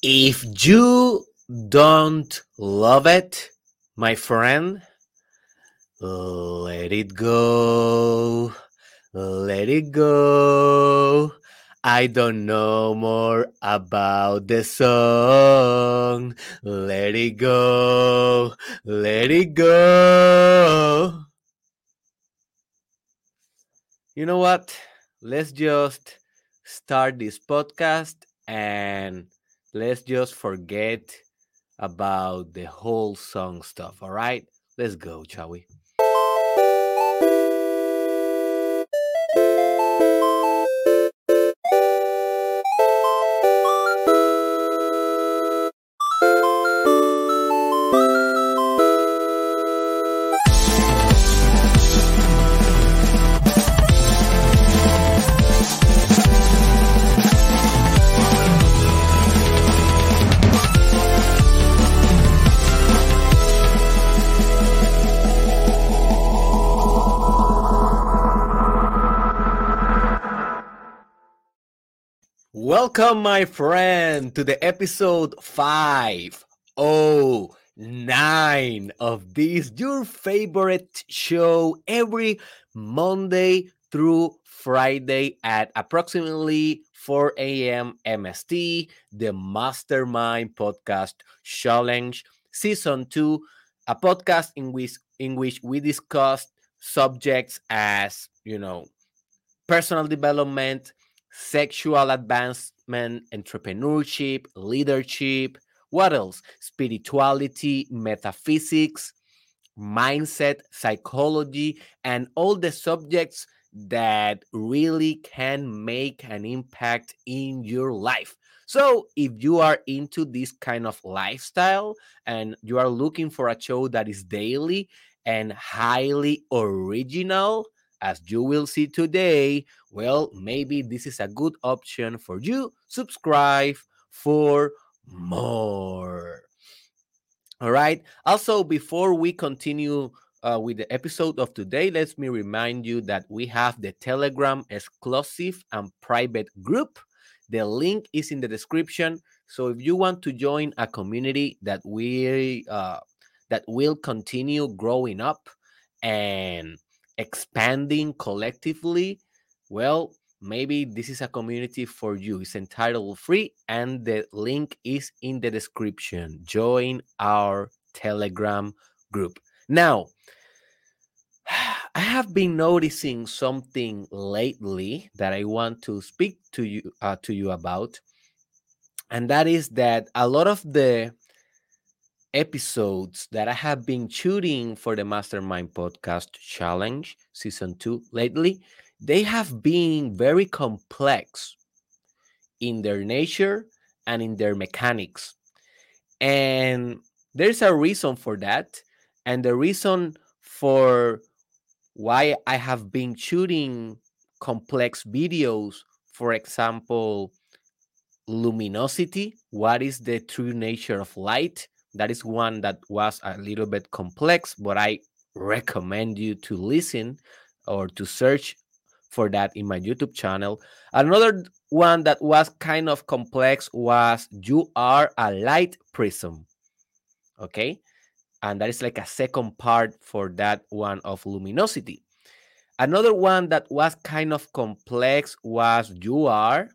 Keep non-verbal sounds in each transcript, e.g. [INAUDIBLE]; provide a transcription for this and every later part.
If you don't love it, my friend, let it go. Let it go. I don't know more about the song. Let it go. Let it go. You know what? Let's just start this podcast and let's just forget about the whole song stuff. All right? Let's go, shall we? Welcome, my friend, to the episode 509 of this, your favorite show every Monday through Friday at approximately 4 a.m. MST, the Mastermind Podcast Challenge, Season 2, a podcast in which, in which we discuss subjects as, you know, personal development, sexual advancement, entrepreneurship, leadership. What else? Spirituality, metaphysics, mindset, psychology, and all the subjects that really can make an impact in your life. So, if you are into this kind of lifestyle and you are looking for a show that is daily and highly original, as you will see today, well, maybe this is a good option for you. Subscribe for more. All right. Also, before we continue uh, with the episode of today, let me remind you that we have the Telegram exclusive and private group. The link is in the description. So if you want to join a community that we uh, that will continue growing up and expanding collectively, well, maybe this is a community for you. It's entitled free, and the link is in the description. Join our Telegram group. Now, [SIGHS] I have been noticing something lately that I want to speak to you uh, to you about, and that is that a lot of the episodes that I have been shooting for the Mastermind Podcast Challenge Season 2 lately, they have been very complex in their nature and in their mechanics. And there's a reason for that. And the reason for why I have been shooting complex videos, for example, luminosity, what is the true nature of light? That is one that was a little bit complex, but I recommend you to listen or to search for that in my YouTube channel. Another one that was kind of complex was You Are a Light Prism. Okay. And that is like a second part for that one of luminosity. Another one that was kind of complex was You Are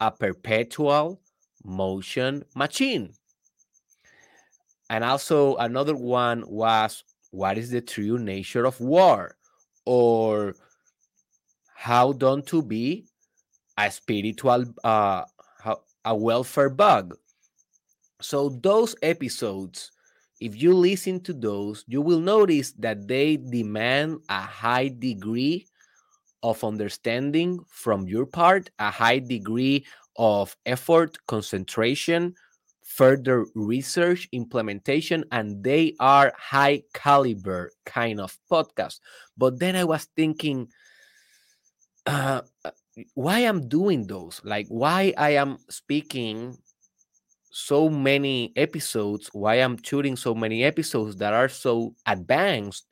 a Perpetual Motion Machine. And also another one was what is the true nature of war or how don't to be a spiritual uh a welfare bug. So those episodes if you listen to those, you will notice that they demand a high degree of understanding from your part, a high degree of effort, concentration, further research, implementation, and they are high caliber kind of podcast. But then I was thinking, uh, uh why I'm doing those? Like why I am speaking so many episodes, why I'm shooting so many episodes that are so advanced,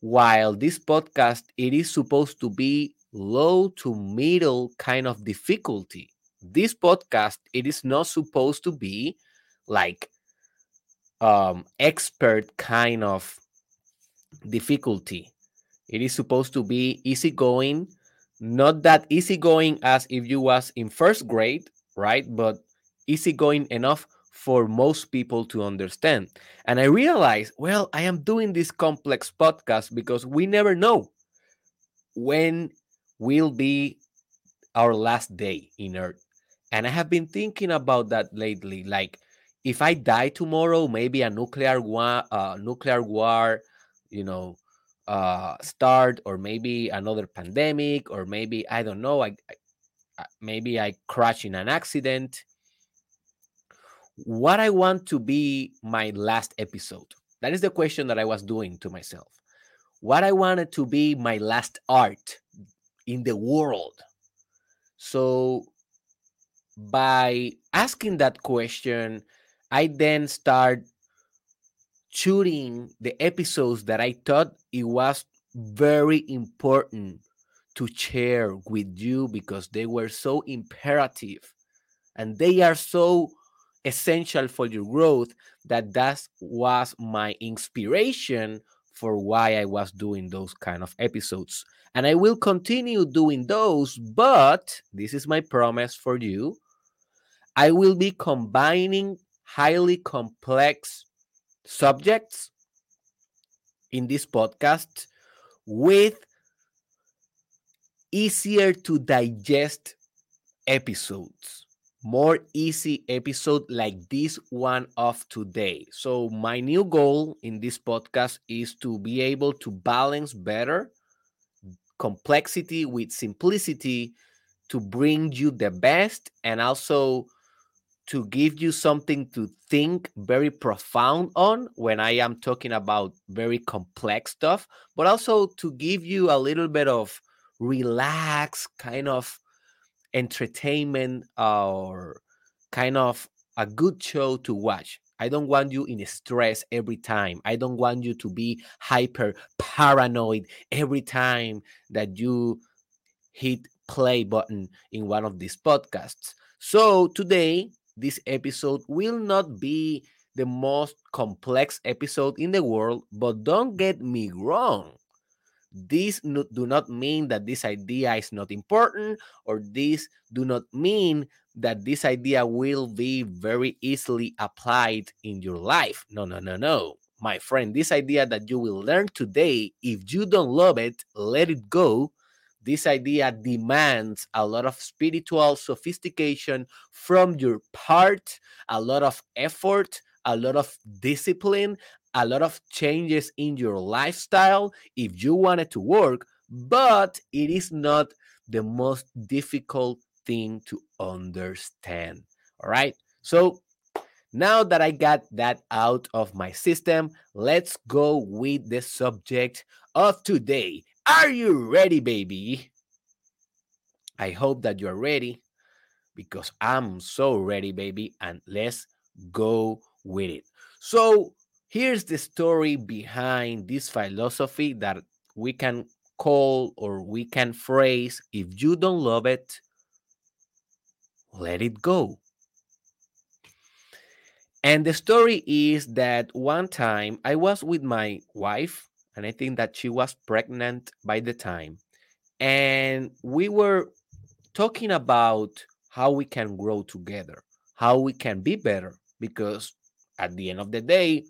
while this podcast it is supposed to be low to middle kind of difficulty this podcast it is not supposed to be like um expert kind of difficulty. It is supposed to be easygoing not that easygoing as if you was in first grade right but easygoing enough for most people to understand. And i realized well i am doing this complex podcast because we never know when will be our last day in earth and i have been thinking about that lately like if i die tomorrow maybe a nuclear war uh, nuclear war you know uh, start or maybe another pandemic or maybe i don't know I, I maybe i crash in an accident. What i want to be my last episode. That is the question that i was doing to myself. What i wanted to be my last art in the world. So by asking that question i then start shooting the episodes that I thought it was very important to share with you because they were so imperative and they are so essential for your growth that that was my inspiration for why I was doing those kind of episodes. And I will continue doing those, but this is my promise for you. I will be combining highly complex subjects in this podcast with easier to digest episodes more easy episode like this one of today. So my new goal in this podcast is to be able to balance better complexity with simplicity to bring you the best and also to give you something to think very profound on when I am talking about very complex stuff, but also to give you a little bit of relax kind of entertainment or kind of a good show to watch. I don't want you in stress every time. I don't want you to be hyper paranoid every time that you hit play button in one of these podcasts. So today this episode will not be the most complex episode in the world, but don't get me wrong. This no, do not mean that this idea is not important, or this do not mean that this idea will be very easily applied in your life. No, no, no, no. My friend, this idea that you will learn today, if you don't love it, let it go this idea demands a lot of spiritual sophistication from your part, a lot of effort, a lot of discipline, a lot of changes in your lifestyle if you want it to work, but it is not the most difficult thing to understand. All right. So now that I got that out of my system, let's go with the subject of today. Are you ready, baby? I hope that you're ready because I'm so ready, baby. And let's go with it. So, here's the story behind this philosophy that we can call or we can phrase if you don't love it, let it go. And the story is that one time I was with my wife and I think that she was pregnant by the time. And we were talking about how we can grow together, how we can be better, because at the end of the day,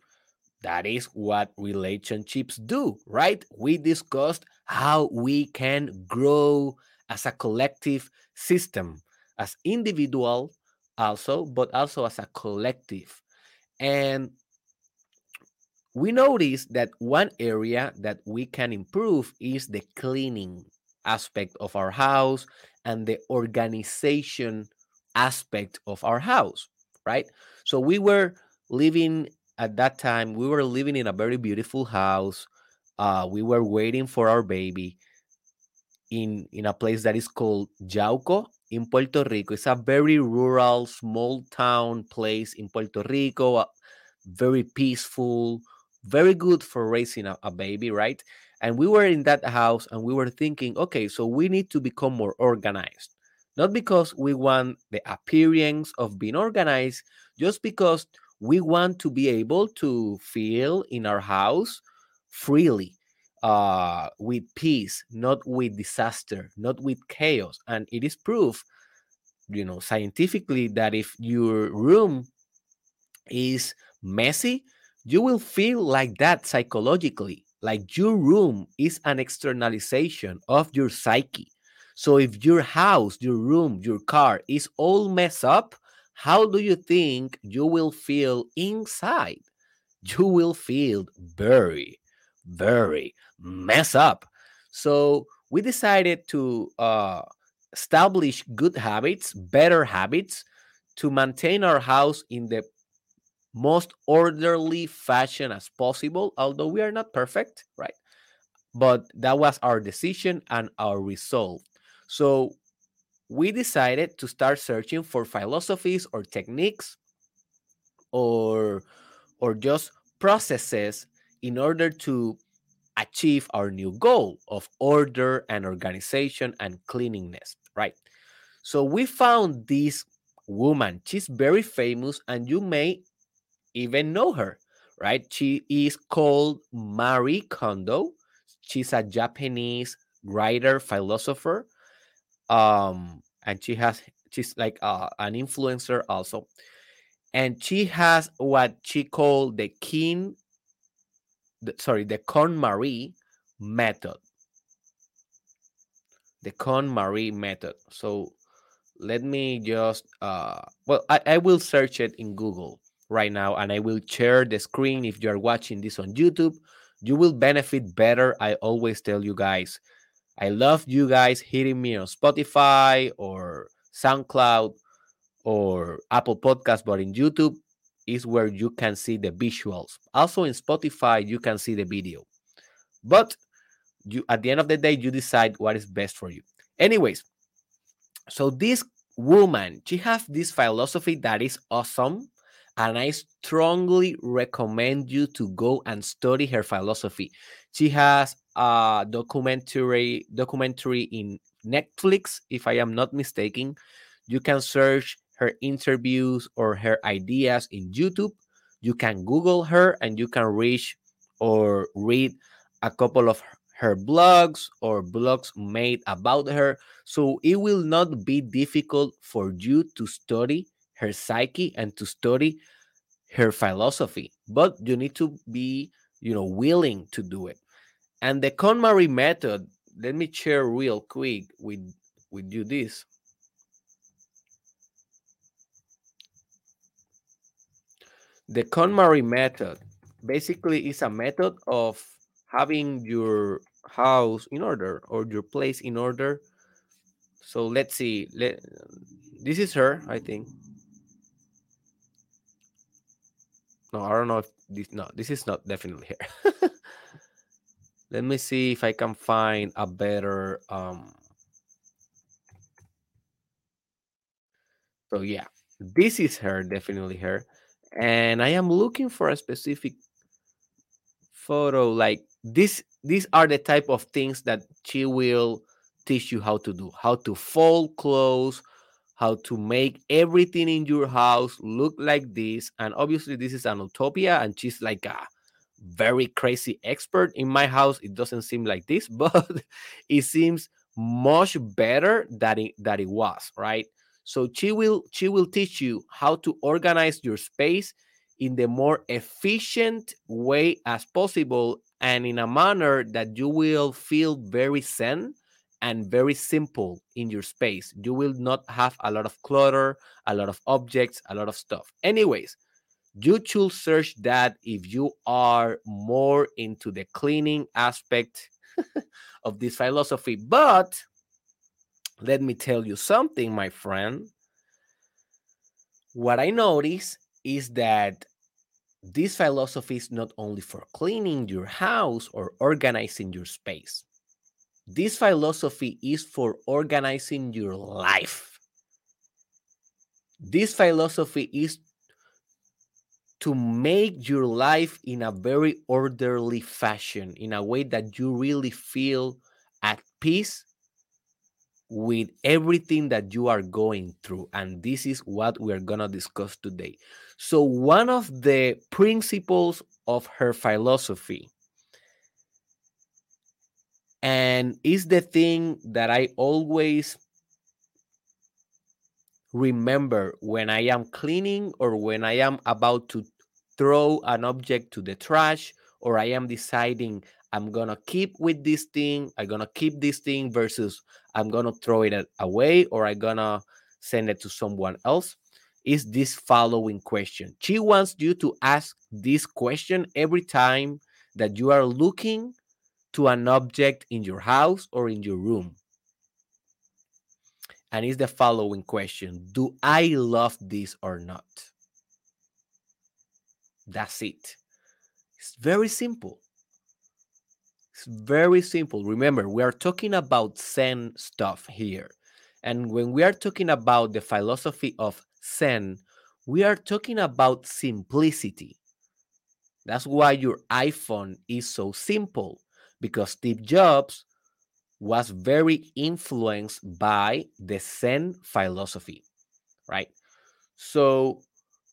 that is what relationships do, right? We discussed how we can grow as a collective system, as individual also, but also as a collective. And we notice that one area that we can improve is the cleaning aspect of our house and the organization aspect of our house, right? So we were living at that time, we were living in a very beautiful house. Uh, we were waiting for our baby in, in a place that is called Yauco in Puerto Rico. It's a very rural, small town place in Puerto Rico, uh, very peaceful, very good for raising a, a baby, right? And we were in that house and we were thinking, okay, so we need to become more organized. not because we want the appearance of being organized, just because we want to be able to feel in our house freely uh, with peace, not with disaster, not with chaos. And it is proof, you know, scientifically that if your room is messy, you will feel like that psychologically, like your room is an externalization of your psyche. So if your house, your room, your car is all messed up, how do you think you will feel inside? You will feel very, very mess up. So we decided to uh, establish good habits, better habits to maintain our house in the most orderly fashion as possible, although we are not perfect, right? But that was our decision and our resolve. So we decided to start searching for philosophies or techniques or or just processes in order to achieve our new goal of order and organization and cleanliness, right? So we found this woman. She's very famous, and you may even know her, right? She is called Marie Kondo. She's a Japanese writer, philosopher, um, and she has she's like uh, an influencer also, and she has what she called the king the, sorry, the KonMari method. The KonMari method. So let me just, uh, well, I, I will search it in Google right now and I will share the screen if you're watching this on YouTube. You will benefit better. I always tell you guys. I love you guys hitting me on Spotify or SoundCloud or Apple Podcast, but in YouTube, is where you can see the visuals. Also in Spotify, you can see the video. But you at the end of the day, you decide what is best for you. Anyways, so this woman, she has this philosophy that is awesome. And I strongly recommend you to go and study her philosophy. She has a documentary documentary in Netflix, if I am not mistaken. You can search her interviews or her ideas in YouTube. You can Google her and you can reach or read a couple of her blogs or blogs made about her. So it will not be difficult for you to study her psyche and to study her philosophy, but you need to be, you know, willing to do it. And the KonMari method, let me share real quick with with you this. The KonMari method basically is a method of having your house in order or your place in order. So let's see. Let, this is her, I think. No, I don't know if this. No, this is not definitely here. [LAUGHS] Let me see if I can find a better. Um. So yeah, this is her, definitely her and I am looking for a specific photo like this these are the type of things that she will teach you how to do how to fold clothes how to make everything in your house look like this and obviously this is an utopia and she's like a very crazy expert in my house. It doesn't seem like this [LAUGHS] but it seems much better than it, that it was right? So she will she will teach you how to organize your space in the more efficient way as possible and in a manner that you will feel very zen and very simple in your space. You will not have a lot of clutter, a lot of objects, a lot of stuff. Anyways, you should search that if you are more into the cleaning aspect [LAUGHS] of this philosophy. But let me tell you something, my friend. What I notice is that this philosophy is not only for cleaning your house or organizing your space. This philosophy is for organizing your life. This philosophy is to make your life in a very orderly fashion, in a way that you really feel at peace with everything that you are going through. And this is what we're going to discuss today. So, one of the principles of her philosophy, and is the thing that I always remember when I am cleaning or when I am about to throw an object to the trash or I am deciding I'm gonna keep with this thing, I'm gonna keep this thing versus I'm gonna throw it away or I'm gonna send it to someone else is this following question. She wants you to ask this question every time that you are looking to an object in your house or in your room and it's the following question Do I love this or not? That's it. It's very simple. It's very simple. Remember, we are talking about Zen stuff here. And when we are talking about the philosophy of Zen, we are talking about simplicity. That's why your iPhone is so simple because Steve Jobs was very influenced by the Zen philosophy, right? So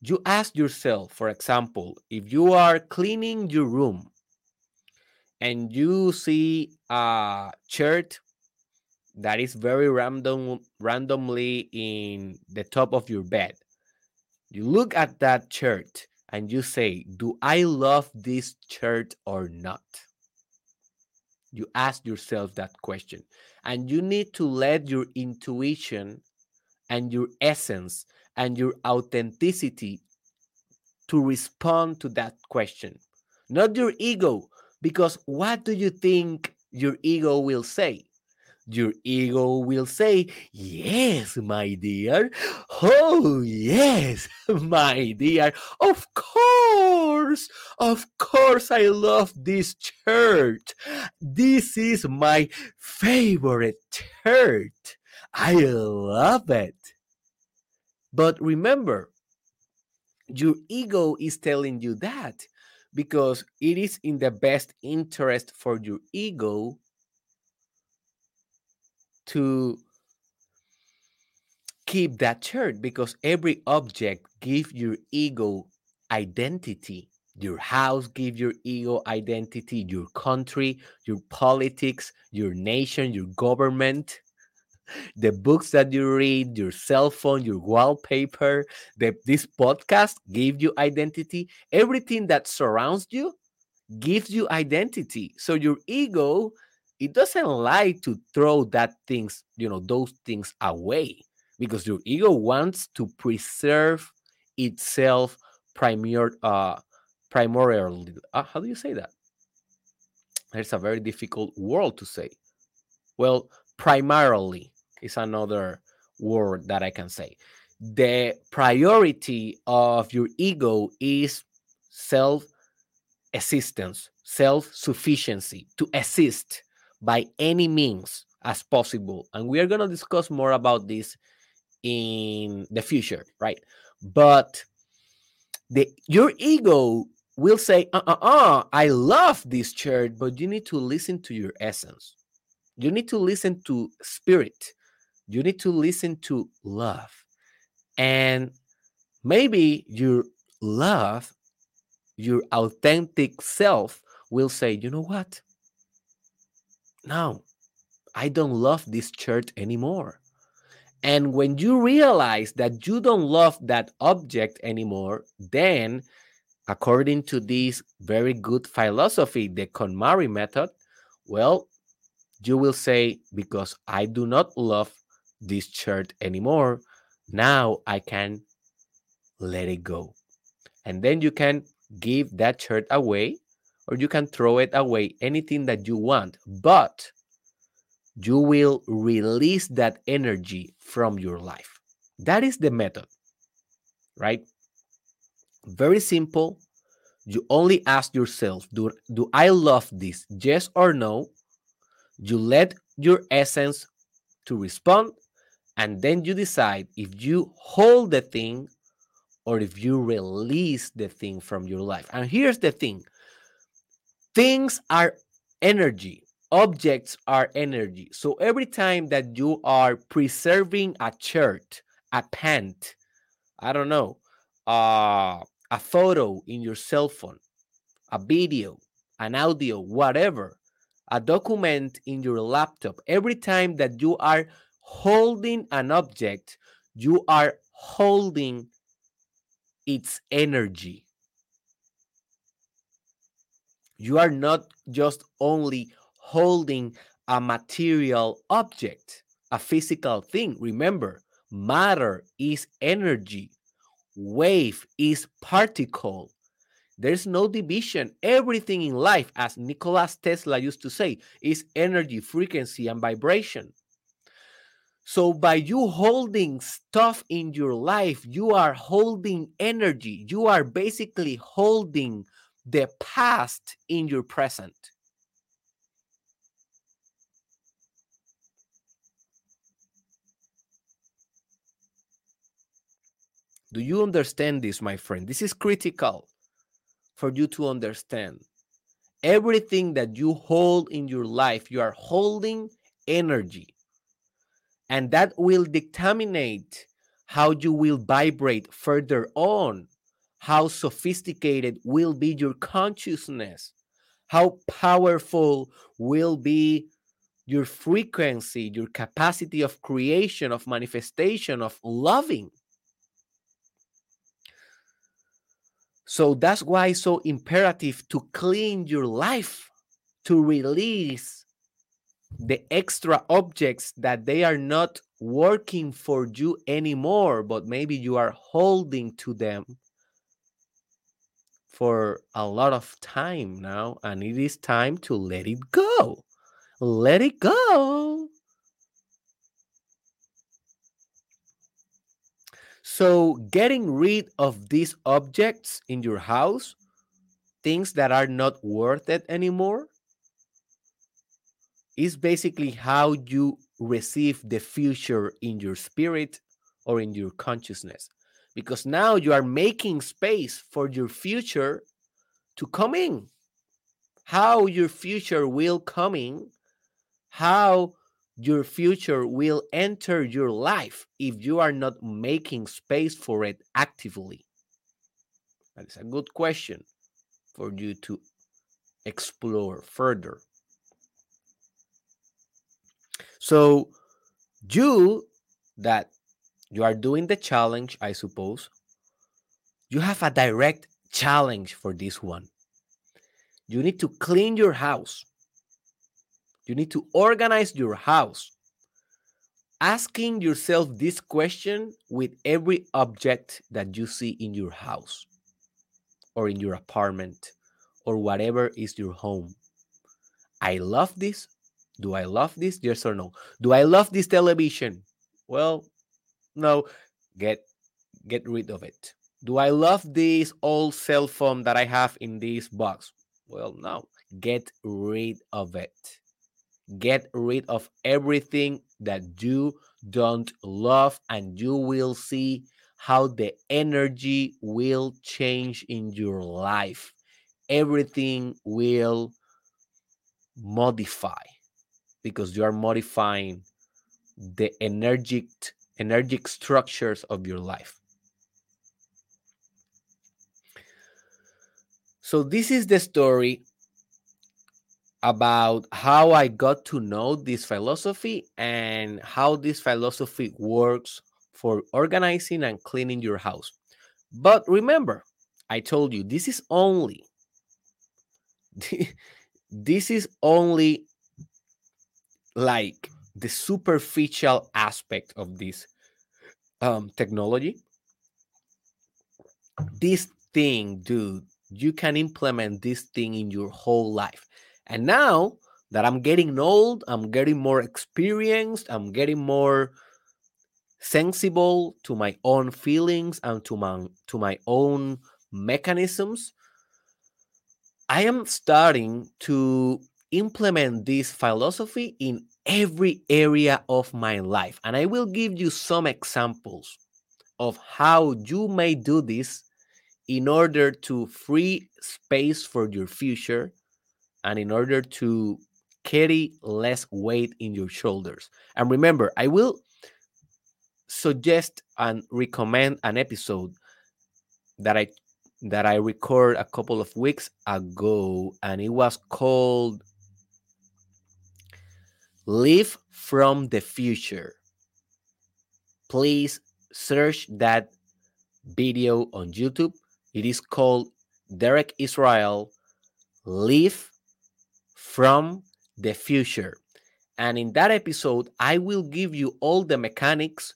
you ask yourself, for example, if you are cleaning your room and you see a shirt that is very random randomly in the top of your bed you look at that shirt and you say do i love this shirt or not you ask yourself that question. And you need to let your intuition and your essence and your authenticity to respond to that question, not your ego. Because what do you think your ego will say? Your ego will say, Yes, my dear. Oh, yes, [LAUGHS] my dear. Of course. Of course, I love this church. This is my favorite church. I love it. But remember, your ego is telling you that because it is in the best interest for your ego to keep that shirt because every object gives your ego identity. Your house gives your ego identity your country your politics your nation your government. The books that you read your cell phone your wallpaper the, this podcast gave you identity. Everything that surrounds you gives you identity. So your ego it doesn't like to throw that things, you know, those things away because your ego wants to preserve itself primor uh primordially. Uh, how do you say that? It's a very difficult word to say. Well, primarily is another word that I can say. The priority of your ego is self assistance, self sufficiency, to assist by any means as possible. And we are going to discuss more about this in the future, right? But the your ego will say, uh uh uh, I love this shirt, but you need to listen to your essence. You need to listen to spirit. You need to listen to love. And maybe your love, your authentic self will say, you know what? No, I don't love this church anymore. And when you realize that you don't love that object anymore, then, according to this very good philosophy, the KonMari method, well, you will say, because I do not love this church anymore, now I can let it go. And then you can give that shirt away or you can throw it away, anything that you want, but you will release that energy from your life. That is the method, right? Very simple. You only ask yourself, do, do I love this? Yes or no? You let your essence to respond, and then you decide if you hold the thing or if you release the thing from your life. And here's the thing Things are energy. objects are energy. So every time that you are preserving a shirt, a pant, I don't know, uh, a photo in your cell phone, a video, an audio, whatever, a document in your laptop, every time that you are holding an object, you are holding its energy. You are not just only holding a material object, a physical thing. Remember, matter is energy, wave is particle. There's no division. Everything in life, as Nikola Tesla used to say, is energy, frequency, and vibration. So, by you holding stuff in your life, you are holding energy. You are basically holding the past in your present. Do you understand this, my friend? This is critical for you to understand. Everything that you hold in your life, you are holding energy. And that will determine how you will vibrate further on, how sophisticated will be your consciousness, how powerful will be your frequency, your capacity of creation, of manifestation, of loving. So that's why it's so imperative to clean your life, to release the extra objects that they are not working for you anymore, but maybe you are holding to them for a lot of time now, and it is time to let it go. Let it go. So, getting rid of these objects in your house, things that are not worth it anymore, is basically how you receive the future in your spirit or in your consciousness. Because now you are making space for your future to come in. How your future will come in, how your future will enter your life if you are not making space for it actively? That is a good question for you to explore further. So, you that you are doing the challenge, I suppose, you have a direct challenge for this one. You need to clean your house you need to organize your house. Asking yourself this question with every object that you see in your house or in your apartment or whatever is your home. I love this. Do I love this? Yes or no? Do I love this television? Well, no. Get get rid of it. Do I love this old cell phone that I have in this box? Well, no. Get rid of it. Get rid of everything that you don't love, and you will see how the energy will change in your life. Everything will modify because you are modifying the energetic energetic structures of your life. So this is the story about how I got to know this philosophy and how this philosophy works for organizing and cleaning your house. But remember, I told you this is only [LAUGHS] this is only like the superficial aspect of this um, technology. This thing, dude, you can implement this thing in your whole life. And now that I'm getting old, I'm getting more experienced, I'm getting more sensible to my own feelings and to my to my own mechanisms. I am starting to implement this philosophy in every area of my life. And I will give you some examples of how you may do this in order to free space for your future and in order to carry less weight in your shoulders. And remember, I will suggest and recommend an episode that I that I record a couple of weeks ago, and it was called Live from the Future. Please search that video on YouTube. It is called Derek Israel Live from the Future. And in that episode, I will give you all the mechanics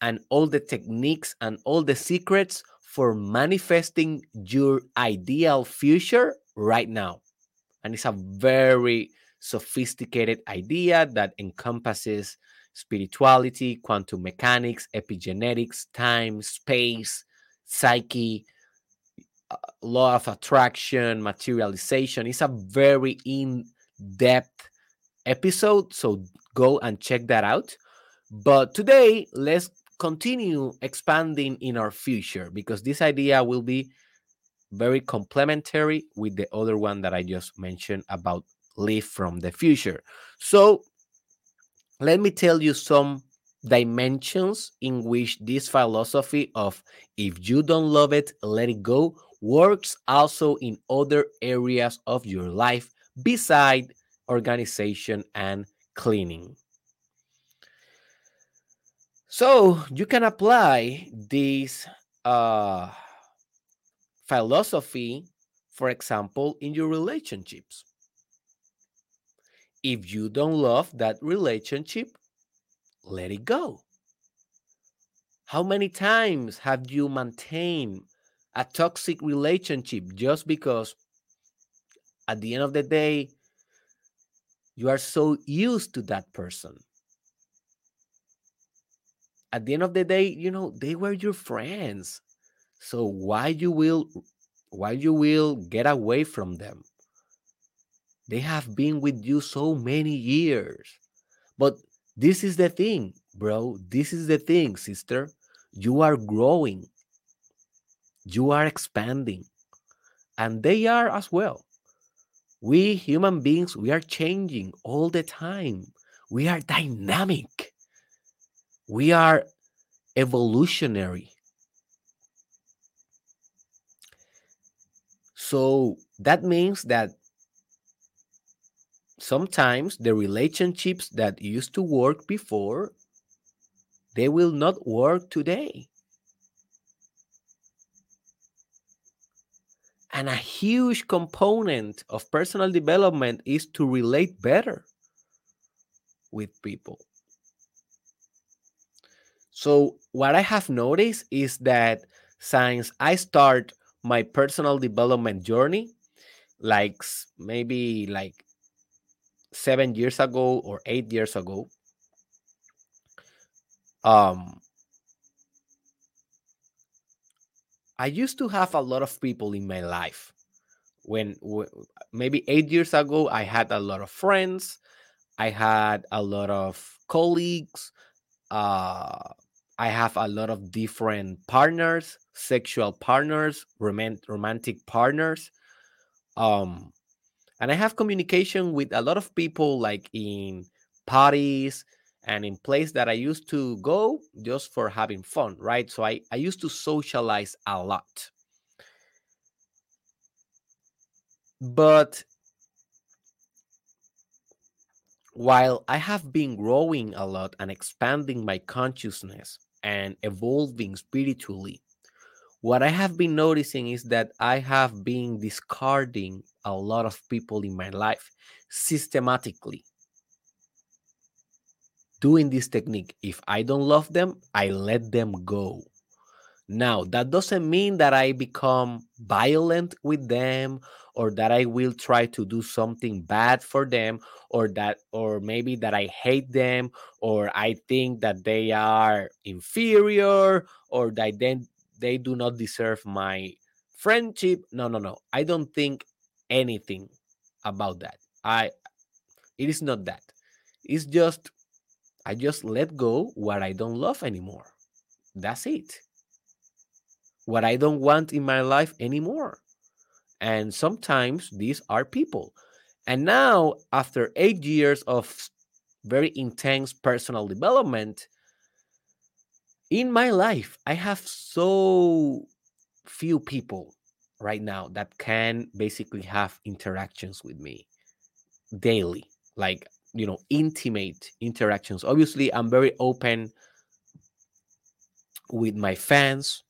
and all the techniques and all the secrets for manifesting your ideal future right now. And it's a very sophisticated idea that encompasses spirituality, quantum mechanics, epigenetics, time, space, psyche, uh, law of attraction, materialization. It's a very in depth episode. So go and check that out. But today, let's continue expanding in our future because this idea will be very complementary with the other one that I just mentioned about live from the future. So let me tell you some dimensions in which this philosophy of if you don't love it, let it go works also in other areas of your life beside organization and cleaning. So you can apply this uh, philosophy, for example, in your relationships. If you don't love that relationship, let it go. How many times have you maintained a toxic relationship just because at the end of the day, you are so used to that person? at the end of the day, you know, they were your friends. So why you will why you will get away from them? They have been with you so many years. But this is the thing, bro. This is the thing, sister. You are growing. You are expanding. And they are as well. We human beings, we are changing all the time. We are dynamic we are evolutionary. So that means that sometimes the relationships that used to work before they will not work today. And a huge component of personal development is to relate better with people. So what I have noticed is that since I start my personal development journey, like maybe like seven years ago or eight years ago, um, I used to have a lot of people in my life. When maybe eight years ago, I had a lot of friends, I had a lot of colleagues, uh, I have a lot of different partners, sexual partners, romantic partners. Um, and I have communication with a lot of people like in parties and in place that I used to go just for having fun, right? So I, I used to socialize a lot. But while I have been growing a lot and expanding my consciousness, and evolving spiritually, what I have been noticing is that I have been discarding a lot of people in my life systematically. Doing this technique, if I don't love them, I let them go. Now, that doesn't mean that I become violent with them or that I will try to do something bad for them or that or maybe that I hate them or I think that they are inferior or that then they do not deserve my friendship. No, no, no. I don't think anything about that. I it is not that. It's just I just let go what I don't love anymore. That's it. What I don't want in my life anymore. And sometimes these are people. And now, after eight years of very intense personal development, in my life, I have so few people right now that can basically have interactions with me daily, like, you know, intimate interactions. Obviously, I'm very open with my fans.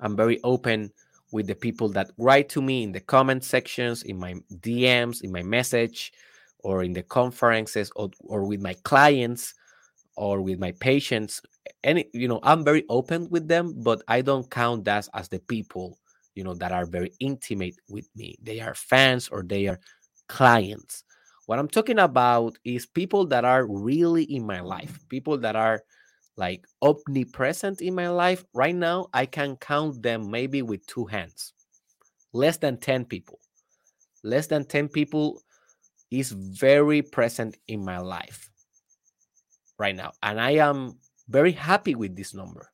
I'm very open with the people that write to me in the comment sections, in my DMs, in my message, or in the conferences, or, or with my clients, or with my patients. any you know, I'm very open with them, but I don't count that as the people, you know, that are very intimate with me. They are fans or they are clients. What I'm talking about is people that are really in my life, people that are like omnipresent in my life right now i can count them maybe with two hands less than 10 people less than 10 people is very present in my life right now and i am very happy with this number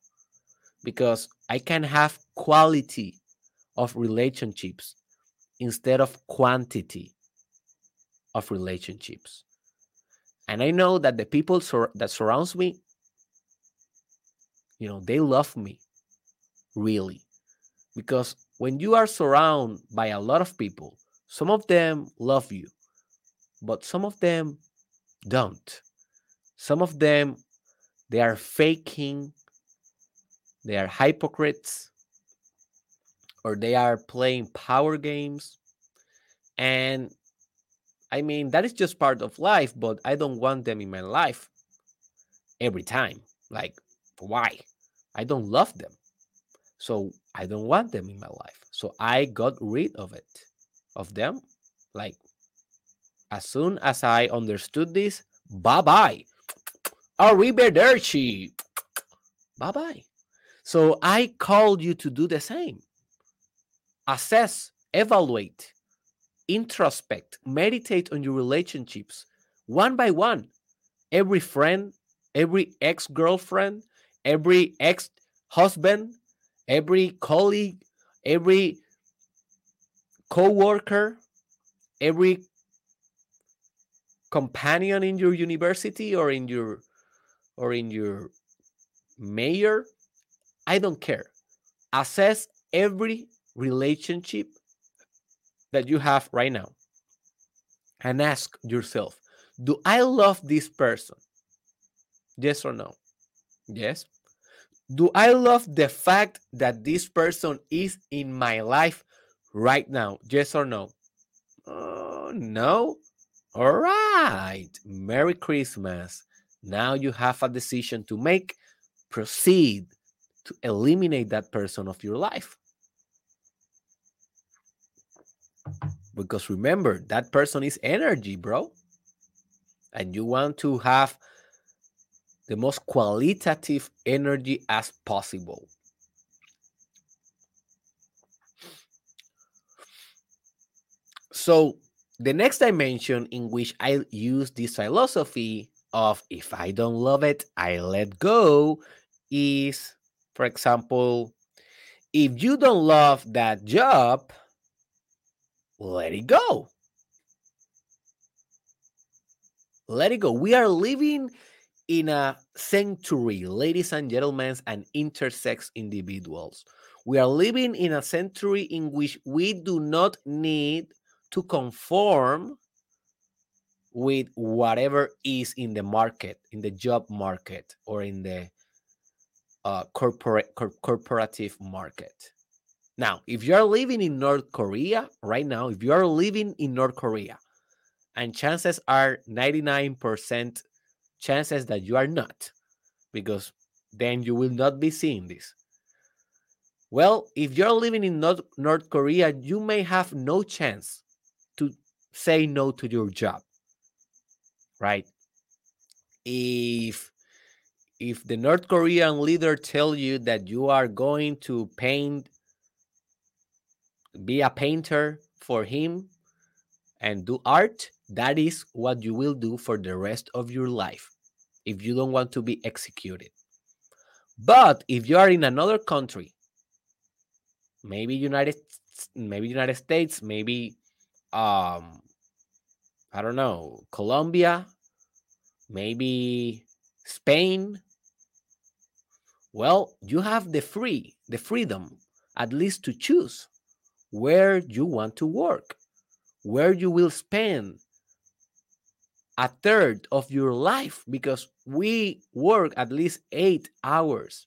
because i can have quality of relationships instead of quantity of relationships. And i know that the people sur- that surrounds me you know they love me really. Because when you are surrounded by a lot of people some of them love you but some of them don't. Some of them they are faking they are hypocrites or they are playing power games and i mean that is just part of life but i don't want them in my life every time like why I don't love them. So I don't want them in my life. So I got rid of it, of them. Like as soon as I understood this, bye bye. Arrivederci. Bye bye. So I called you to do the same. Assess, evaluate, introspect, meditate on your relationships one by one. Every friend, every ex girlfriend, every ex husband, every colleague, every co-worker, every companion in your university or in your or in your mayor, I don't care. Assess every relationship that you have right now and ask yourself, do I love this person? Yes or no? Yes. Do I love the fact that this person is in my life right now? Yes or no? Oh, no. All right. Merry Christmas. Now you have a decision to make. Proceed to eliminate that person of your life. Because remember, that person is energy, bro. And you want to have the most qualitative energy as possible. So, the next dimension in which I use this philosophy of if I don't love it, I let go is, for example, if you don't love that job, let it go. Let it go. We are living in a century, ladies and gentlemen, and intersex individuals. We are living in a century in which we do not need to conform with whatever is in the market, in the job market, or in the uh, corporate cor- corporative market. Now, if you are living in North Korea right now, if you are living in North Korea, and chances are 99% chances that you are not, because then you will not be seeing this. Well, if you're living in North, North Korea, you may have no chance to say no to your job, right? If if the North Korean leader tell you that you are going to paint, be a painter for him and do art, that is what you will do for the rest of your life if you don't want to be executed. But if you are in another country, maybe United maybe United States, maybe um I don't know, Colombia, maybe Spain. Well, you have the free, the freedom at least to choose where you want to work, where you will spend a third of your life because we work at least eight hours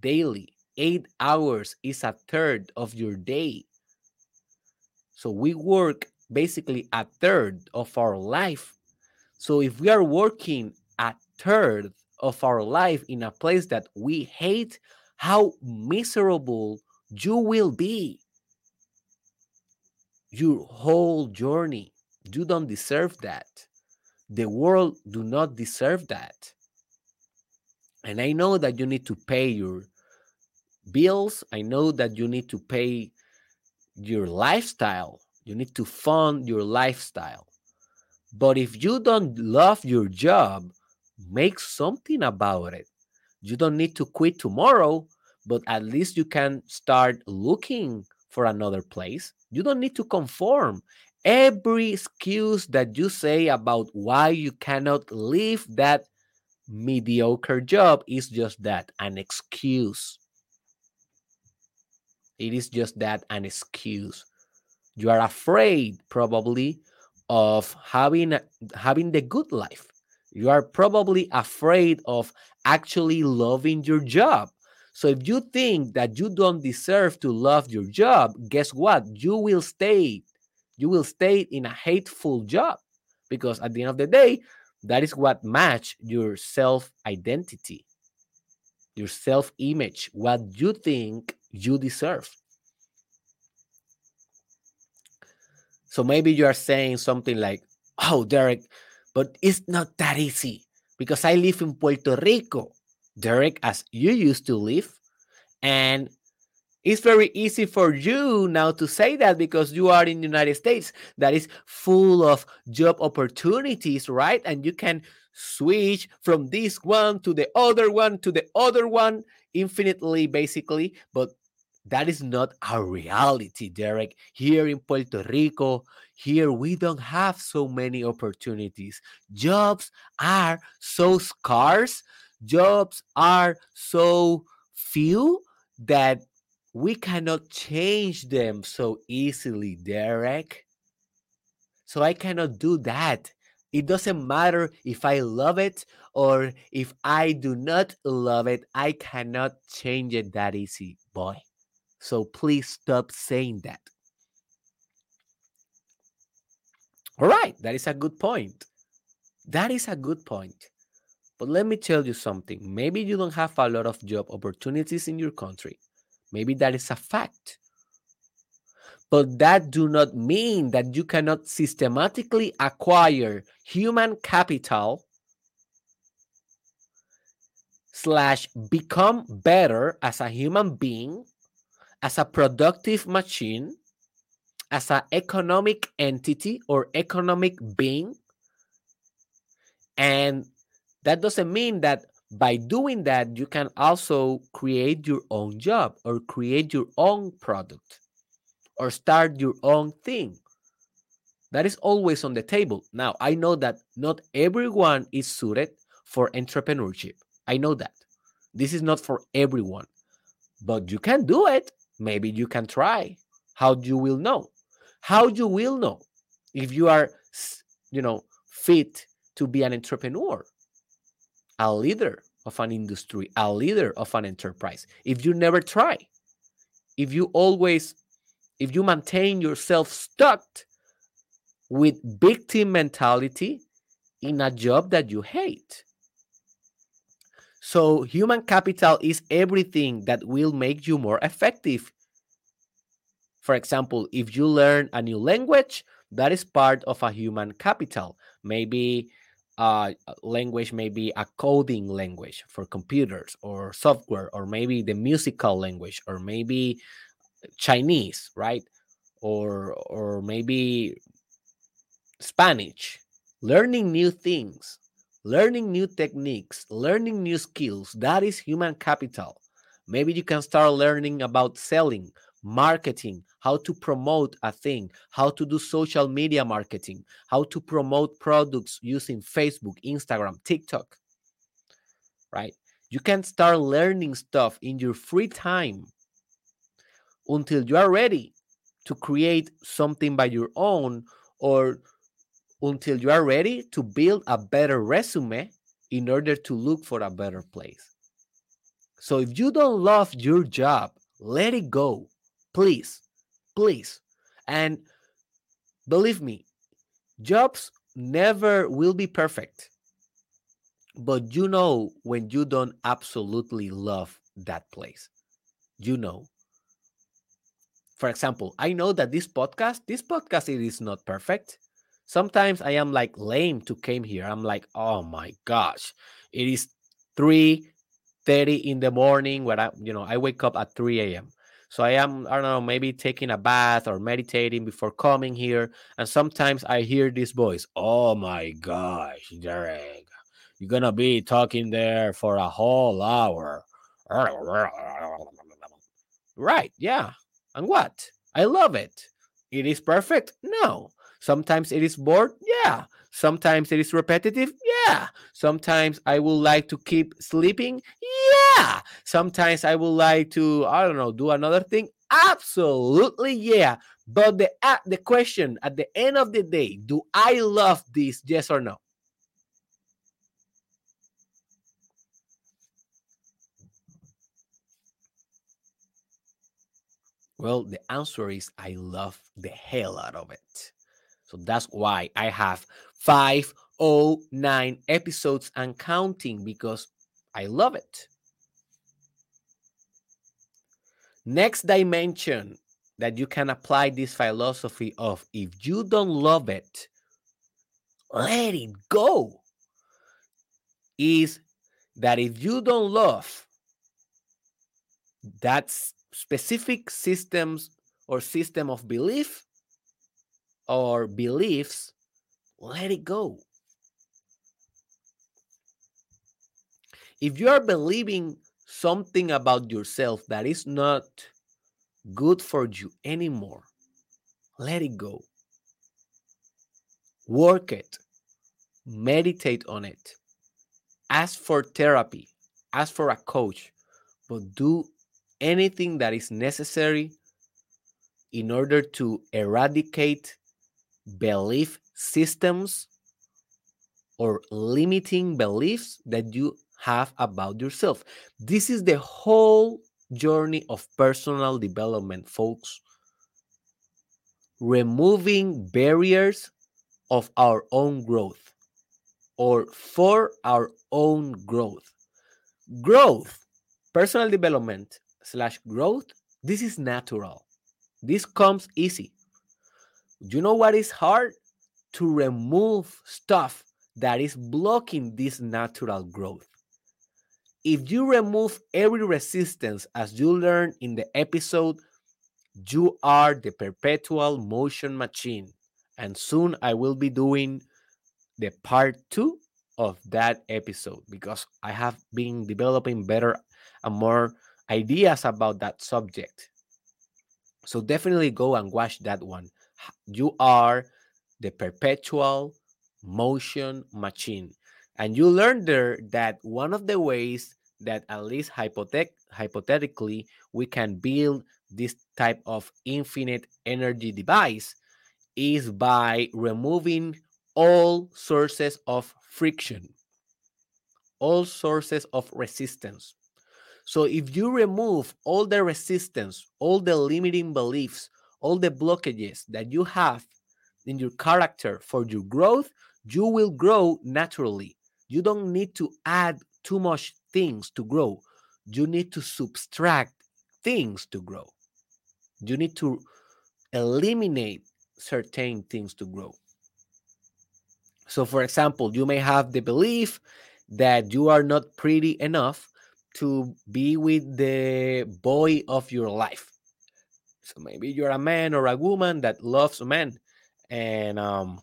daily. Eight hours is a third of your day. So we work basically a third of our life. So if we are working a third of our life in a place that we hate, how miserable you will be. Your whole journey. You don't deserve that. The world do not deserve that. And I know that you need to pay your bills. I know that you need to pay your lifestyle. You need to fund your lifestyle. But if you don't love your job, make something about it. You don't need to quit tomorrow, but at least you can start looking for another place. You don't need to conform. Every excuse that you say about why you cannot leave that mediocre job is just that an excuse. It is just that an excuse. You are afraid, probably, of having having the good life. You are probably afraid of actually loving your job. So if you think that you don't deserve to love your job, guess what? You will stay. You will stay in a hateful job because at the end of the day, that is what match your self identity, your self image, what you think you deserve. So maybe you are saying something like, "Oh, Derek, but it's not that easy because I live in Puerto Rico, Derek, as you used to live, and it's very easy for you now to say that because you are in the United States that is full of job opportunities, right? And you can switch from this one to the other one to the other one infinitely, basically. But that is not our reality, Derek. Here in Puerto Rico, here we don't have so many opportunities. Jobs are so scarce, jobs are so few that we cannot change them so easily, Derek. So I cannot do that. It doesn't matter if I love it or if I do not love it. I cannot change it that easy, boy. So please stop saying that. All right, that is a good point. That is a good point. But let me tell you something. Maybe you don't have a lot of job opportunities in your country. Maybe that is a fact. But that do not mean that you cannot systematically acquire human capital slash become better as a human being, as a productive machine, as an economic entity or economic being. And that doesn't mean that by doing that, you can also create your own job or create your own product or start your own thing. That is always on the table. Now, I know that not everyone is suited for entrepreneurship. I know that. This is not for everyone, but you can do it. Maybe you can try. How you will know? How you will know if you are, you know, fit to be an entrepreneur? A leader of an industry, a leader of an enterprise. If you never try, if you always, if you maintain yourself stuck with victim mentality in a job that you hate. So, human capital is everything that will make you more effective. For example, if you learn a new language, that is part of a human capital. Maybe uh, language may be a coding language for computers or software, or maybe the musical language, or maybe Chinese, right? Or or maybe Spanish. Learning new things, learning new techniques, learning new skills. That is human capital. Maybe you can start learning about selling, marketing, how to promote a thing, how to do social media marketing, how to promote products using Facebook, Instagram, TikTok. Right? You can start learning stuff in your free time until you are ready to create something by your own or until you are ready to build a better resume in order to look for a better place. So if you don't love your job, let it go. Please, please. And believe me, jobs never will be perfect. But you know when you don't absolutely love that place. You know. For example, I know that this podcast, this podcast it is not perfect. Sometimes I am like lame to came here. I'm like, oh my gosh, it is 3 30 in the morning when I, you know, I wake up at 3 a.m. So I am, I don't know, maybe taking a bath or meditating before coming here. And sometimes I hear this voice, oh my gosh, Derek, you're going to be talking there for a whole hour. Right. Yeah. And what? I love it. It is perfect? No. Sometimes it is bored? Yeah. Sometimes it is repetitive? Yeah. Sometimes I would like to keep sleeping? Yeah. Sometimes I would like to, I don't know, do another thing? Absolutely, yeah. But the uh, the question at the end of the day, do I love this? Yes or no? Well, the answer is I love the hell out of it. So that's why I have 509 episodes and counting because I love it. Next dimension that you can apply this philosophy of if you don't love it, let it go. Is that if you don't love that specific systems or system of belief or beliefs, let it go. If you are believing something about yourself that is not good for you anymore, let it go. Work it, meditate on it, ask for therapy, ask for a coach, but do anything that is necessary in order to eradicate belief systems or limiting beliefs that you have about yourself. This is the whole journey of personal development, folks. Removing barriers of our own growth or for our own growth. Growth, personal development slash growth, this is natural. This comes easy. You know what is hard? To remove stuff that is blocking this natural growth. If you remove every resistance, as you learned in the episode, you are the perpetual motion machine. And soon I will be doing the part two of that episode because I have been developing better and more ideas about that subject. So definitely go and watch that one. You are the perpetual motion machine. And you learn there that one of the ways that at least hypothet- hypothetically we can build this type of infinite energy device is by removing all sources of friction, all sources of resistance. So if you remove all the resistance, all the limiting beliefs, all the blockages that you have in your character for your growth, you will grow naturally. You don't need to add too much things to grow. You need to subtract things to grow. You need to eliminate certain things to grow. So, for example, you may have the belief that you are not pretty enough to be with the boy of your life. So maybe you're a man or a woman that loves men, and um,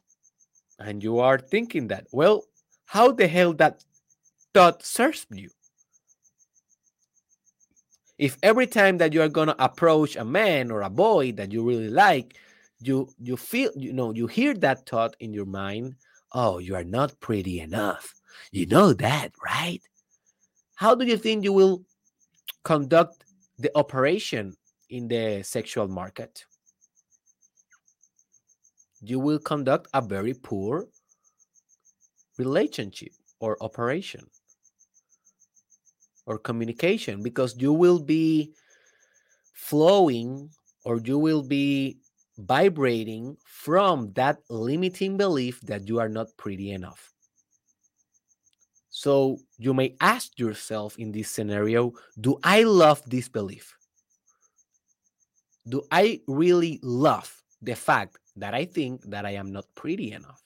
and you are thinking that. Well, how the hell that thought serves you? If every time that you are going to approach a man or a boy that you really like, you you feel you know you hear that thought in your mind, oh, you are not pretty enough. You know that, right? How do you think you will conduct the operation in the sexual market? You will conduct a very poor relationship or operation or communication because you will be flowing or you will be vibrating from that limiting belief that you are not pretty enough. So you may ask yourself in this scenario do I love this belief? Do I really love the fact that I think that I am not pretty enough?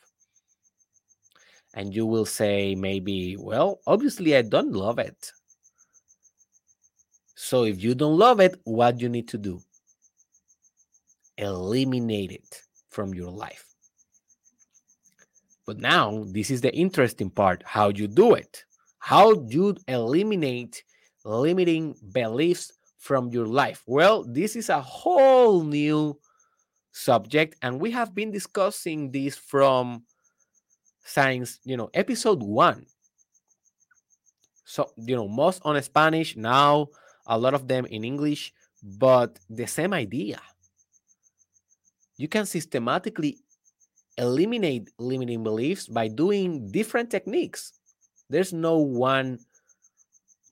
And you will say, maybe, well, obviously I don't love it. So if you don't love it, what do you need to do? Eliminate it from your life. But now this is the interesting part how you do it. How you eliminate limiting beliefs from your life. Well, this is a whole new subject and we have been discussing this from science, you know, episode 1. So, you know, most on Spanish now, a lot of them in English, but the same idea. You can systematically eliminate limiting beliefs by doing different techniques. There's no one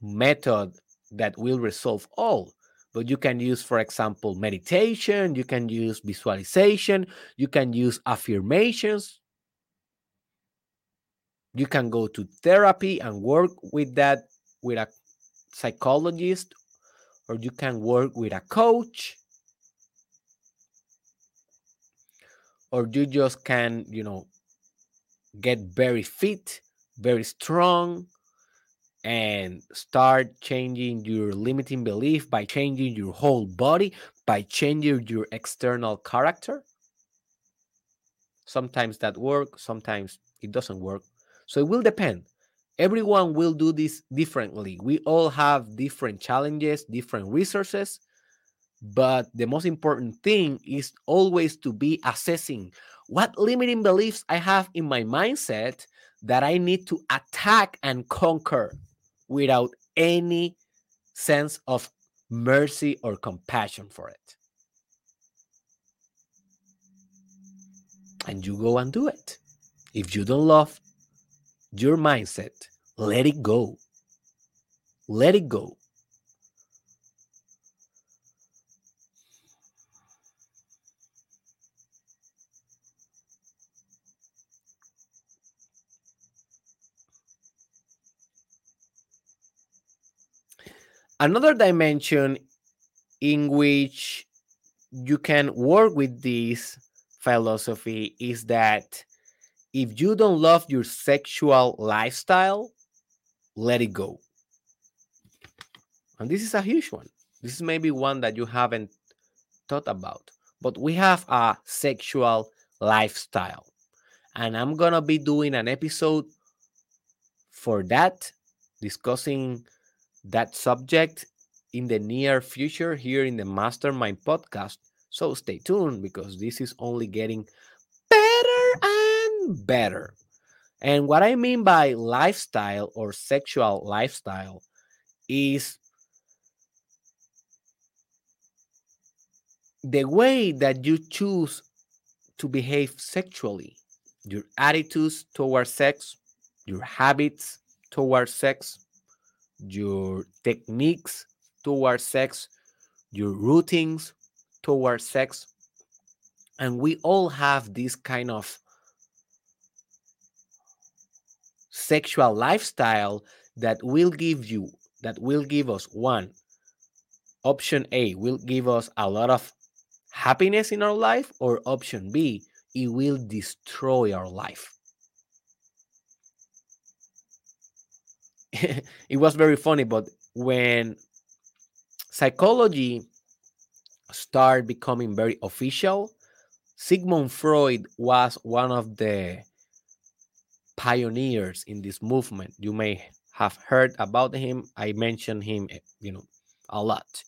method that will resolve all, but you can use, for example, meditation, you can use visualization, you can use affirmations. You can go to therapy and work with that with a psychologist, or you can work with a coach or you just can you know get very fit very strong and start changing your limiting belief by changing your whole body by changing your external character. Sometimes that work sometimes it doesn't work. So it will depend. Everyone will do this differently. We all have different challenges different resources but the most important thing is always to be assessing what limiting beliefs I have in my mindset that I need to attack and conquer without any sense of mercy or compassion for it. And you go and do it. If you don't love your mindset, let it go. Let it go. Another dimension in which you can work with this philosophy is that if you don't love your sexual lifestyle, let it go. And this is a huge one. This is maybe one that you haven't thought about. But we have a sexual lifestyle. And I'm going to be doing an episode for that, discussing that subject in the near future here in the Mastermind podcast. So stay tuned because this is only getting better and better. And what I mean by lifestyle or sexual lifestyle is the way that you choose to behave sexually, your attitudes towards sex, your habits towards sex, your techniques towards sex, your routines towards sex. And we all have this kind of sexual lifestyle that will give you, that will give us one. Option A will give us a lot of happiness in our life, or option B, it will destroy our life. [LAUGHS] it was very funny, but when psychology started becoming very official, Sigmund Freud was one of the pioneers in this movement. You may have heard about him. I mentioned him, eh, you know, a lot.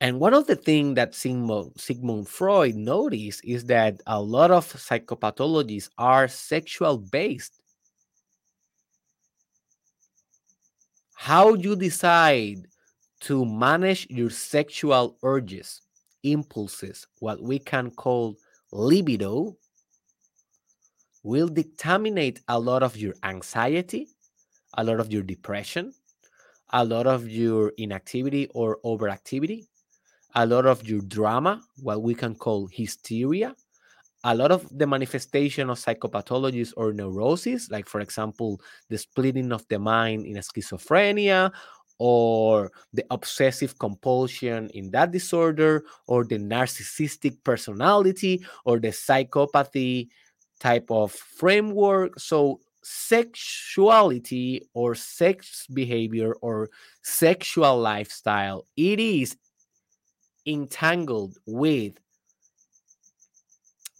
And one of the things that Sigmund, Sigmund Freud noticed is that a lot of psychopathologies are sexual based. How you decide to manage your sexual urges, impulses, what we can call libido, will determine a lot of your anxiety, a lot of your depression, a lot of your inactivity or overactivity, a lot of your drama, what we can call hysteria, a lot of the manifestation of psychopathologies or neuroses, like for example, the splitting of the mind in schizophrenia, or the obsessive compulsion in that disorder, or the narcissistic personality, or the psychopathy type of framework. So, sexuality or sex behavior or sexual lifestyle, it is entangled with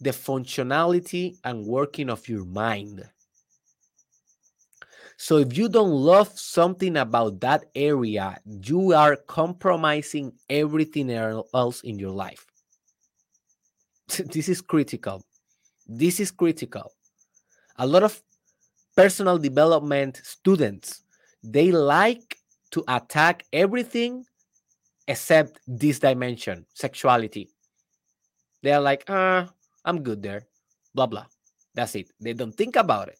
the functionality and working of your mind. So if you don't love something about that area, you are compromising everything else in your life. [LAUGHS] this is critical. This is critical. A lot of personal development students, they like to attack everything except this dimension, sexuality. They're like, ah, I'm good there. Blah, blah. That's it. They don't think about it.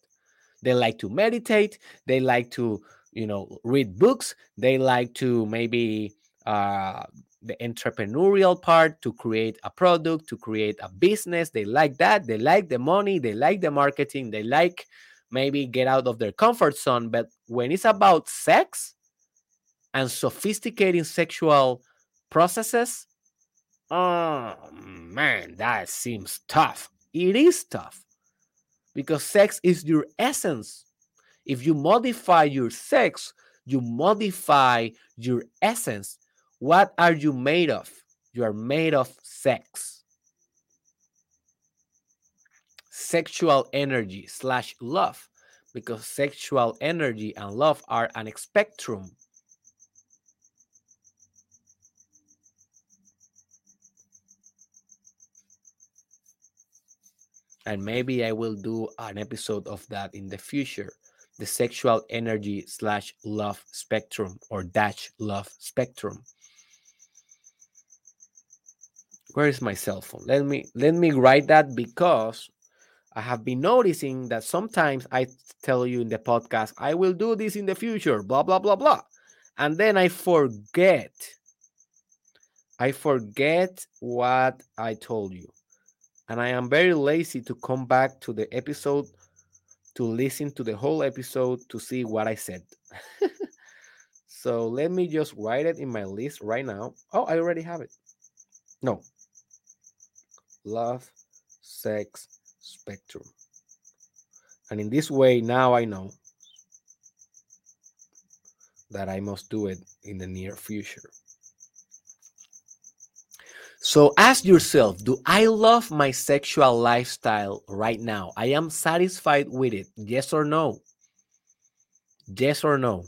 They like to meditate. They like to, you know, read books. They like to maybe uh, the entrepreneurial part to create a product, to create a business. They like that. They like the money. They like the marketing. They like maybe get out of their comfort zone. But when it's about sex, and sophisticating sexual processes, oh man, that seems tough. It is tough because sex is your essence. If you modify your sex, you modify your essence. What are you made of? You are made of sex. Sexual energy slash love, because sexual energy and love are an spectrum and maybe I will do an episode of that in the future. The sexual energy slash love spectrum or dash love spectrum. Where is my cell phone? Let me let me write that because I have been noticing that sometimes I tell you in the podcast, I will do this in the future, blah blah blah blah. And then I forget. I forget what I told you and I am very lazy to come back to the episode to listen to the whole episode to see what I said. [LAUGHS] so let me just write it in my list right now. Oh, I already have it. No. Love, sex, spectrum. And in this way, now I know that I must do it in the near future. So ask yourself Do I love my sexual lifestyle right now? I am satisfied with it. Yes or no? Yes or no?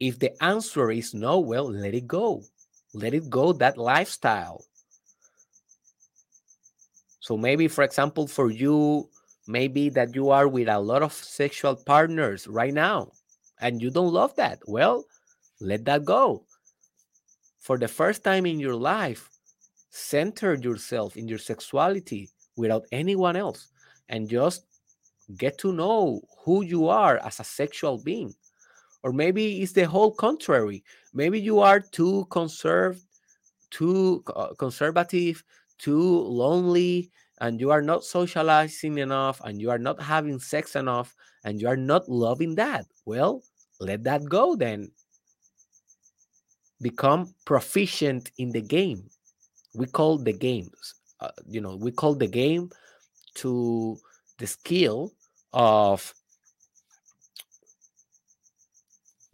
If the answer is no, well, let it go. Let it go, that lifestyle. So maybe, for example, for you, maybe that you are with a lot of sexual partners right now and you don't love that. Well, let that go for the first time in your life, center yourself in your sexuality without anyone else and just get to know who you are as a sexual being. Or maybe it's the whole contrary. Maybe you are too conserved, too uh, conservative, too lonely, and you are not socializing enough, and you are not having sex enough, and you are not loving that. Well, let that go then become proficient in the game. We call the games, uh, you know, we call the game to the skill of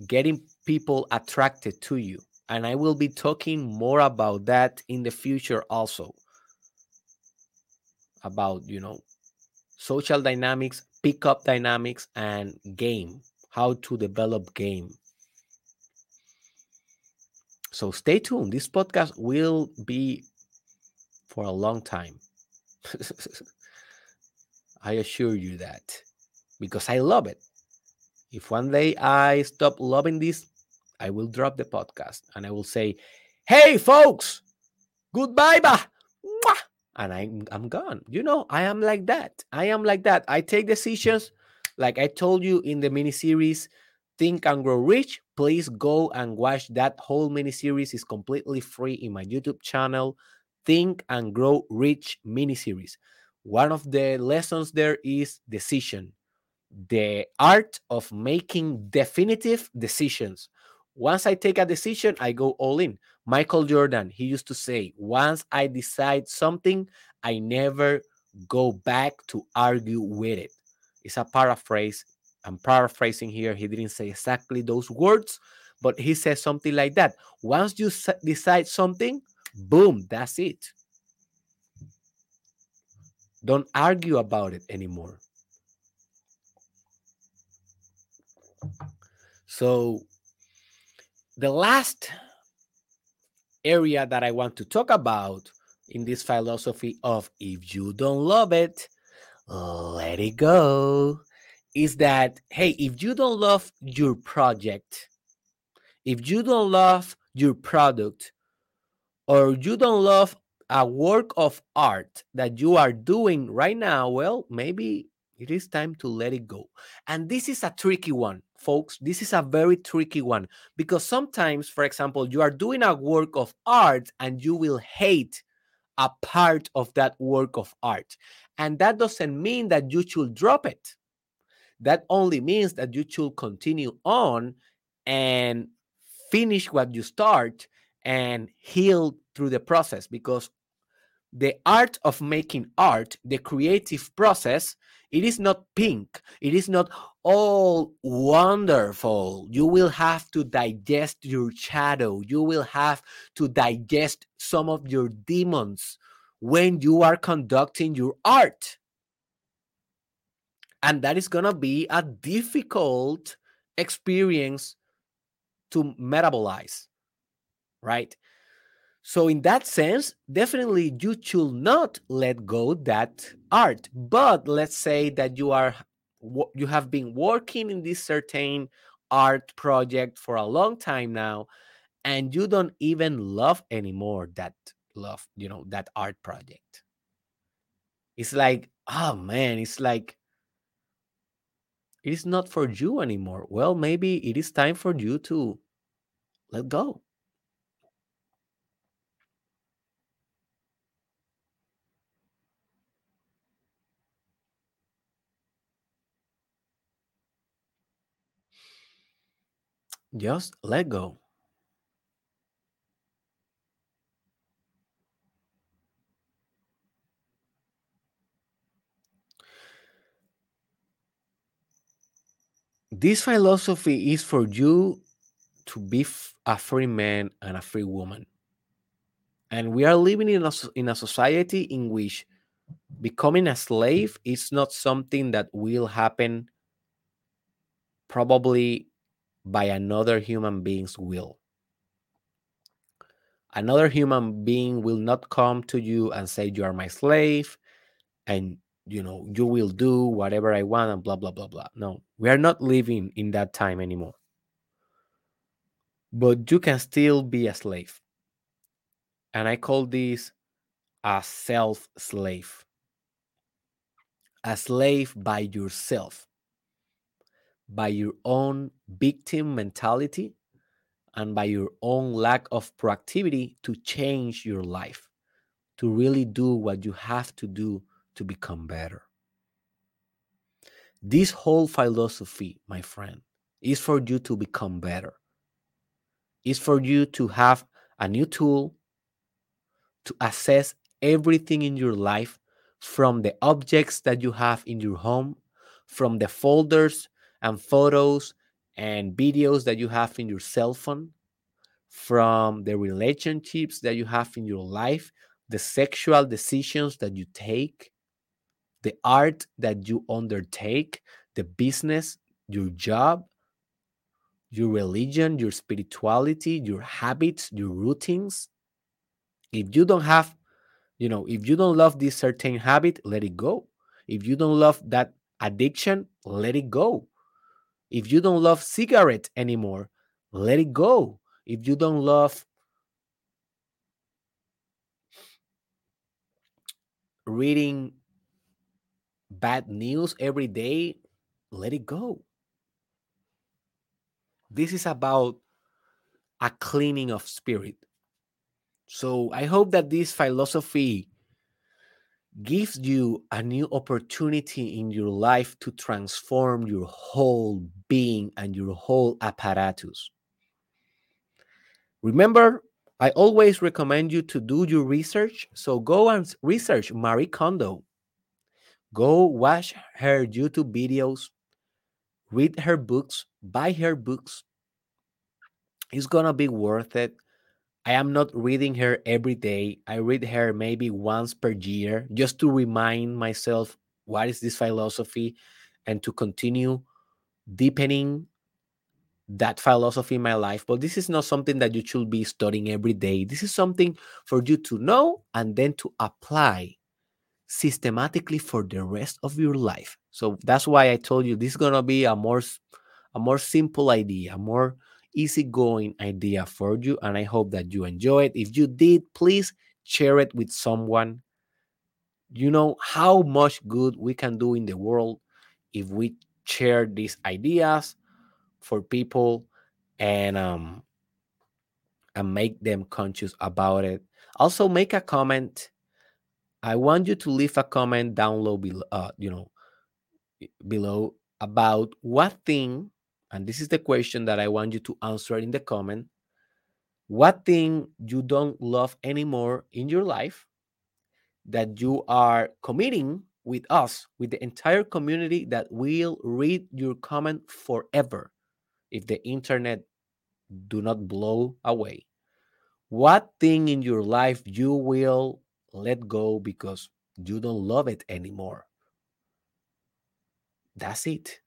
getting people attracted to you. And I will be talking more about that in the future also. About, you know, social dynamics, pickup dynamics, and game, how to develop game So stay tuned. This podcast will be for a long time. [LAUGHS] I assure you that because I love it. If one day I stop loving this, I will drop the podcast and I will say, Hey, folks, goodbye. Bah. And I'm, I'm gone. You know, I am like that. I am like that. I take decisions like I told you in the mini series Think and Grow Rich. Please go and watch that whole mini series. is completely free in my YouTube channel, Think and Grow Rich mini series. One of the lessons there is decision, the art of making definitive decisions. Once I take a decision, I go all in. Michael Jordan, he used to say, once I decide something, I never go back to argue with it. It's a paraphrase. I'm paraphrasing here. He didn't say exactly those words, but he says something like that. Once you decide something, boom, that's it. Don't argue about it anymore. So, the last area that I want to talk about in this philosophy of if you don't love it, let it go is that hey, if you don't love your project, if you don't love your product, or you don't love a work of art that you are doing right now, well, maybe it is time to let it go. And this is a tricky one, folks. This is a very tricky one because sometimes, for example, you are doing a work of art and you will hate a part of that work of art. And that doesn't mean that you should drop it. That only means that you should continue on and finish what you start and heal through the process because the art of making art, the creative process, it is not pink. It is not all wonderful. You will have to digest your shadow. You will have to digest some of your demons when you are conducting your art. And that is going to be a difficult experience to metabolize, right? So, in that sense, definitely you should not let go that art. But let's say that you are you have been working in this certain art project for a long time now, and you don't even love anymore that love, you know, that art project. It's like, oh man, it's like it is not for you anymore. Well, maybe it is time for you to let go. Just let go. This philosophy is for you to be a free man and a free woman. And we are living in a, in a society in which becoming a slave is not something that will happen probably by another human being's will. Another human being will not come to you and say, You are my slave, and you know, you will do whatever I want, and blah, blah, blah, blah. No, we are not living in that time anymore. But you can still be a slave. And I call this a self slave. A slave by yourself by your own victim mentality and by your own lack of proactivity to change your life, to really do what you have to do to become better. This whole philosophy, my friend, is for you to become better. Is for you to have a new tool to assess everything in your life from the objects that you have in your home, from the folders and photos and videos that you have in your cell phone, from the relationships that you have in your life, the sexual decisions that you take, the art that you undertake, the business, your job, your religion, your spirituality, your habits, your routines. If you don't have, you know, if you don't love this certain habit, let it go. If you don't love that addiction, let it go. If you don't love cigarette anymore, let it go. If you don't love reading bad news every day, let it go. This is about a cleaning of spirit. So I hope that this philosophy gives you a new opportunity in your life to transform your whole being and your whole apparatus. Remember, I always recommend you to do your research. So go and research Marie Kondo. Go watch her YouTube videos, read her books, buy her books. It's going to be worth it. I am not reading her every day. I read her maybe once per year just to remind myself what is this philosophy and to continue deepening that philosophy in my life. But this is not something that you should be studying every day. This is something for you to know and then to apply systematically for the rest of your life. So that's why I told you this is going to be a more a more simple idea, a more easygoing idea for you and I hope that you enjoy it. If you did, please share it with someone. You know how much good we can do in the world if we share these ideas for people and um and make them conscious about it. Also make a comment. I want you to leave a comment down low below uh, you know below about what thing and this is the question that I want you to answer in the comment. What thing you don't love anymore in your life that you are committing with us, with the entire community that will read your comment forever if the internet do not blow away. What thing in your life you will let go because you don't love it anymore? That's it.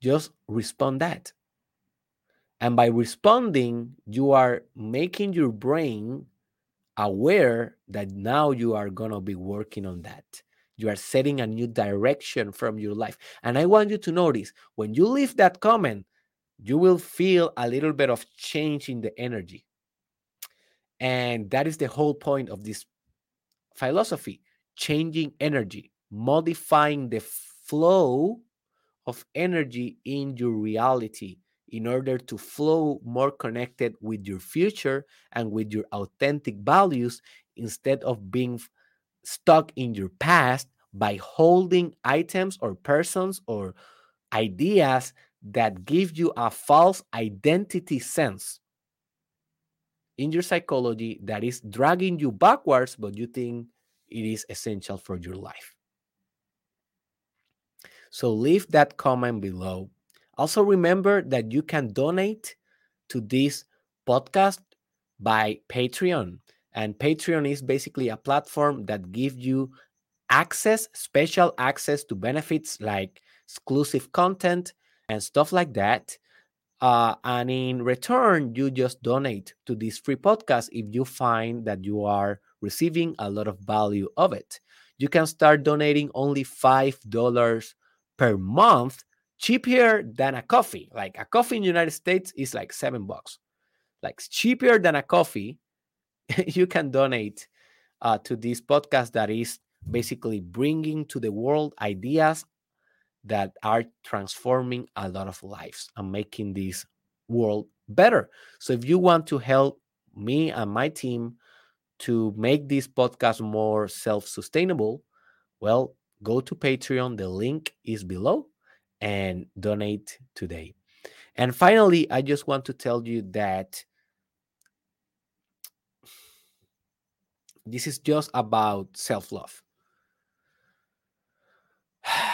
Just respond that. And by responding, you are making your brain aware that now you are going to be working on that. You are setting a new direction from your life. And I want you to notice when you leave that comment, you will feel a little bit of change in the energy. And that is the whole point of this philosophy changing energy, modifying the flow of energy in your reality in order to flow more connected with your future and with your authentic values instead of being stuck in your past by holding items or persons or ideas that give you a false identity sense in your psychology that is dragging you backwards, but you think it is essential for your life. So leave that comment below. Also, remember that you can donate to this podcast by Patreon. And Patreon is basically a platform that gives you access, special access to benefits like exclusive content and stuff like that. Uh, and in return, you just donate to this free podcast if you find that you are receiving a lot of value of it. You can start donating only $5 per month cheaper than a coffee like a coffee in the united states is like seven bucks like cheaper than a coffee [LAUGHS] you can donate uh, to this podcast that is basically bringing to the world ideas that are transforming a lot of lives and making this world better so if you want to help me and my team to make this podcast more self-sustainable well go to Patreon. The link is below and donate today. And finally, I just want to tell you that this is just about self [SIGHS]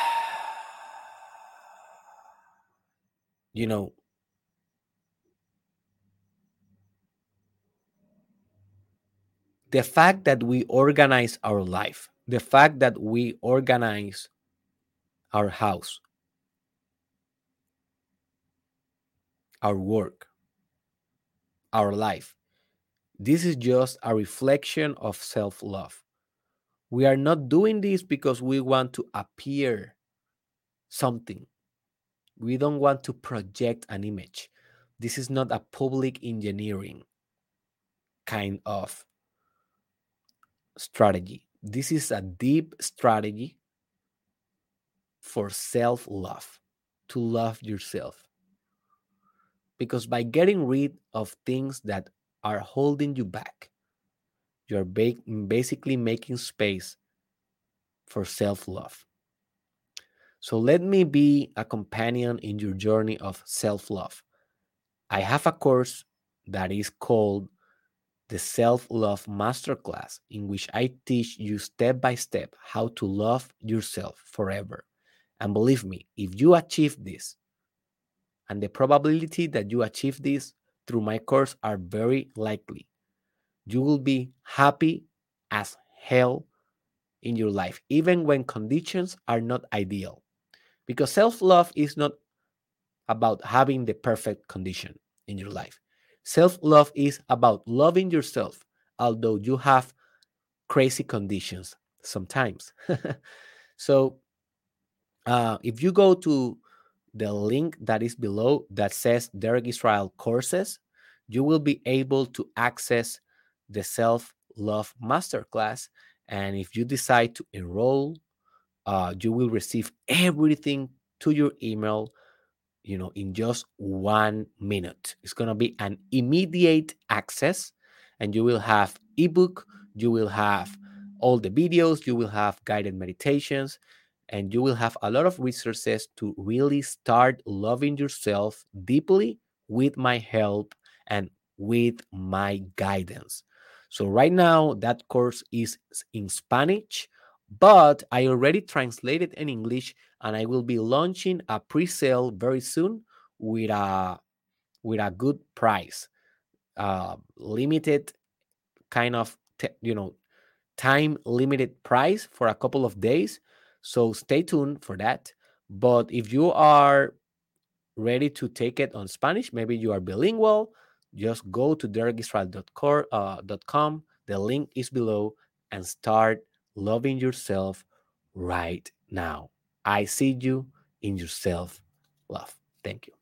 you know, the fact that we organize our life, the fact that we organize our house, our work, our life. This is just a reflection of self love. We are not doing this because we want to appear something. We don't want to project an image. This is not a public engineering kind of strategy. This is a deep strategy for self love, to love yourself. Because by getting rid of things that are holding you back, you're basically making space for self love. So let me be a companion in your journey of self love. I have a course that is called the Self Love Masterclass, in which I teach you step by step how to love yourself forever. And believe me, if you achieve this, and the probability that you achieve this through my course are very likely, you will be happy as hell in your life, even when conditions are not ideal. Because self love is not about having the perfect condition in your life. Self love is about loving yourself, although you have crazy conditions sometimes. [LAUGHS] so, uh, if you go to the link that is below that says Derek Israel courses, you will be able to access the self love masterclass. And if you decide to enroll, uh, you will receive everything to your email you know in just one minute. It's going to be an immediate access and you will have ebook you will have all the videos you will have guided meditations and you will have a lot of resources to really start loving yourself deeply with my help and with my guidance. So right now that course is in spanish but I already translated in English and I will be launching a pre-sale very soon with a with a good price, uh, limited kind of you know time limited price for a couple of days. So stay tuned for that. But if you are ready to take it on Spanish, maybe you are bilingual, just go to derekisrael.com. Uh, the link is below and start loving yourself right now. I see you in your self love. Thank you.